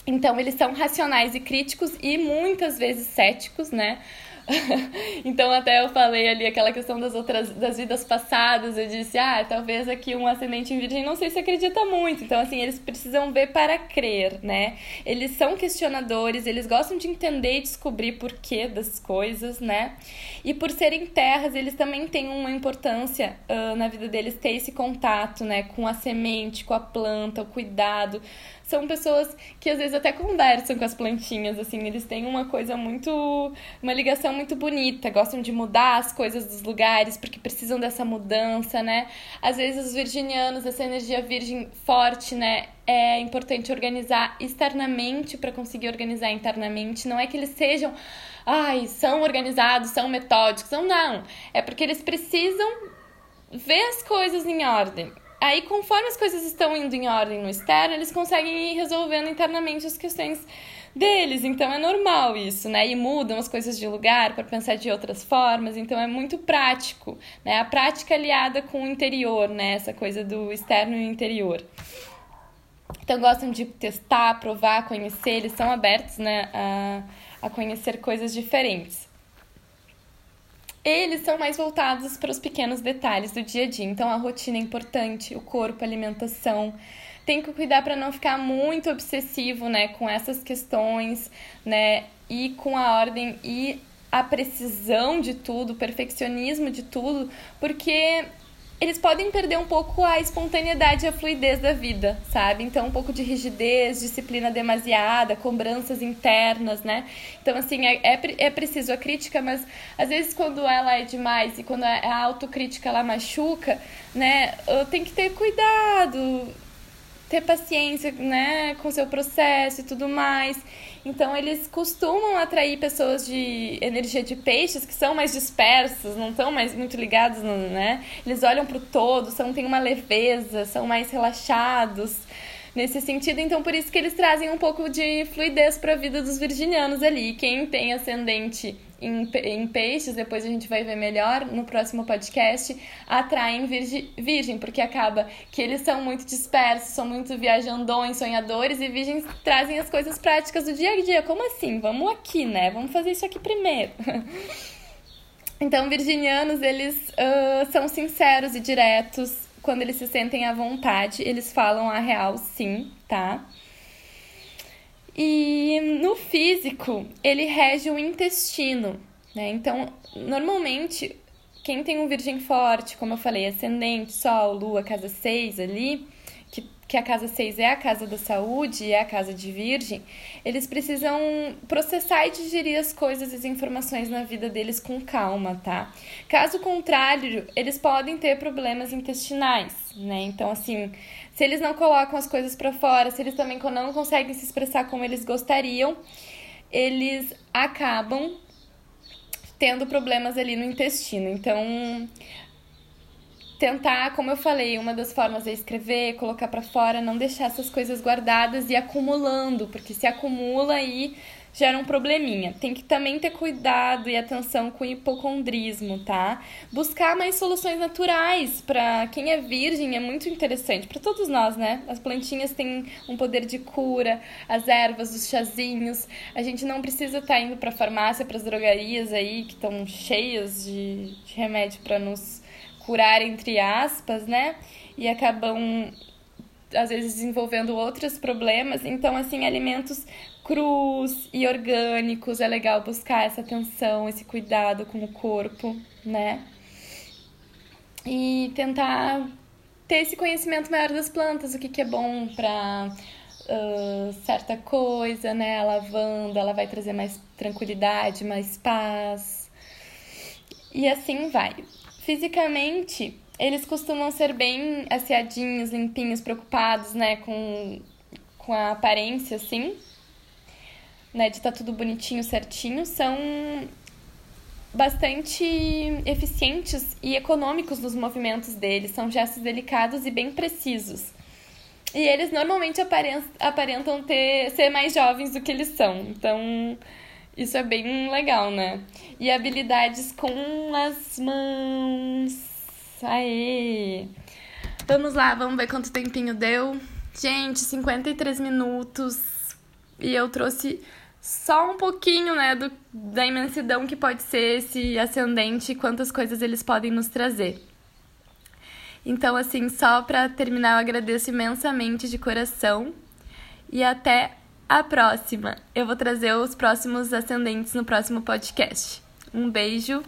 Então, eles são racionais e críticos e muitas vezes céticos, né? então até eu falei ali aquela questão das outras das vidas passadas, eu disse, ah, talvez aqui um ascendente em virgem não sei se acredita muito. Então assim, eles precisam ver para crer, né? Eles são questionadores, eles gostam de entender e descobrir porquê das coisas, né? E por serem terras, eles também têm uma importância uh, na vida deles ter esse contato, né, com a semente, com a planta, o cuidado são pessoas que às vezes até conversam com as plantinhas, assim, eles têm uma coisa muito. uma ligação muito bonita, gostam de mudar as coisas dos lugares porque precisam dessa mudança, né? Às vezes os virginianos, essa energia virgem forte, né? É importante organizar externamente para conseguir organizar internamente. Não é que eles sejam, ai, são organizados, são metódicos, não, não. É porque eles precisam ver as coisas em ordem. Aí, conforme as coisas estão indo em ordem no externo, eles conseguem ir resolvendo internamente as questões deles. Então é normal isso, né? E mudam as coisas de lugar para pensar de outras formas. Então é muito prático, né? A prática aliada com o interior, né? Essa coisa do externo e interior. Então gostam de testar, provar, conhecer. Eles são abertos, né? A, a conhecer coisas diferentes eles são mais voltados para os pequenos detalhes do dia a dia. Então, a rotina é importante, o corpo, a alimentação. Tem que cuidar para não ficar muito obsessivo, né, com essas questões, né, e com a ordem e a precisão de tudo, o perfeccionismo de tudo, porque eles podem perder um pouco a espontaneidade e a fluidez da vida, sabe? Então, um pouco de rigidez, disciplina demasiada, cobranças internas, né? Então, assim, é, é, é preciso a crítica, mas às vezes quando ela é demais e quando a autocrítica ela machuca, né? Tem que ter cuidado, ter paciência, né, com seu processo e tudo mais. Então, eles costumam atrair pessoas de energia de peixes que são mais dispersos, não estão mais muito ligados, no, né? Eles olham para o todo, são, têm uma leveza, são mais relaxados nesse sentido. Então, por isso que eles trazem um pouco de fluidez para a vida dos virginianos ali. Quem tem ascendente em, em peixes, depois a gente vai ver melhor no próximo podcast, atraem virgem, virgem, porque acaba que eles são muito dispersos, são muito viajandões, sonhadores, e virgens trazem as coisas práticas do dia a dia. Como assim? Vamos aqui, né? Vamos fazer isso aqui primeiro. então, virginianos, eles uh, são sinceros e diretos quando eles se sentem à vontade, eles falam a real sim, tá? E no físico, ele rege o intestino, né? Então, normalmente, quem tem um virgem forte, como eu falei, ascendente, sol, lua, casa 6 ali, que a casa 6 é a casa da saúde é a casa de virgem, eles precisam processar e digerir as coisas e as informações na vida deles com calma, tá? Caso contrário, eles podem ter problemas intestinais, né? Então, assim, se eles não colocam as coisas para fora, se eles também não conseguem se expressar como eles gostariam, eles acabam tendo problemas ali no intestino. Então, tentar, como eu falei, uma das formas é escrever, colocar para fora, não deixar essas coisas guardadas e acumulando, porque se acumula aí gera um probleminha. Tem que também ter cuidado e atenção com o hipocondrismo, tá? Buscar mais soluções naturais para quem é virgem é muito interessante para todos nós, né? As plantinhas têm um poder de cura, as ervas, os chazinhos. A gente não precisa estar tá indo para farmácia, para as drogarias aí que estão cheias de, de remédio para nos curar entre aspas, né? E acabam às vezes desenvolvendo outros problemas. Então, assim, alimentos crus e orgânicos é legal buscar essa atenção, esse cuidado com o corpo, né? E tentar ter esse conhecimento maior das plantas, o que, que é bom para uh, certa coisa, né? A lavanda, ela vai trazer mais tranquilidade, mais paz. E assim vai. Fisicamente, eles costumam ser bem asseadinhos, limpinhos, preocupados, né, com, com a aparência, assim, né, de estar tá tudo bonitinho, certinho. São bastante eficientes e econômicos nos movimentos deles, são gestos delicados e bem precisos. E eles normalmente aparentam ter, ser mais jovens do que eles são. Então, isso é bem legal, né? E habilidades com as mãos. Aê! Vamos lá, vamos ver quanto tempinho deu. Gente, 53 minutos. E eu trouxe só um pouquinho, né, do, da imensidão que pode ser esse ascendente quantas coisas eles podem nos trazer. Então, assim, só para terminar, eu agradeço imensamente de coração e até a próxima. Eu vou trazer os próximos ascendentes no próximo podcast. Um beijo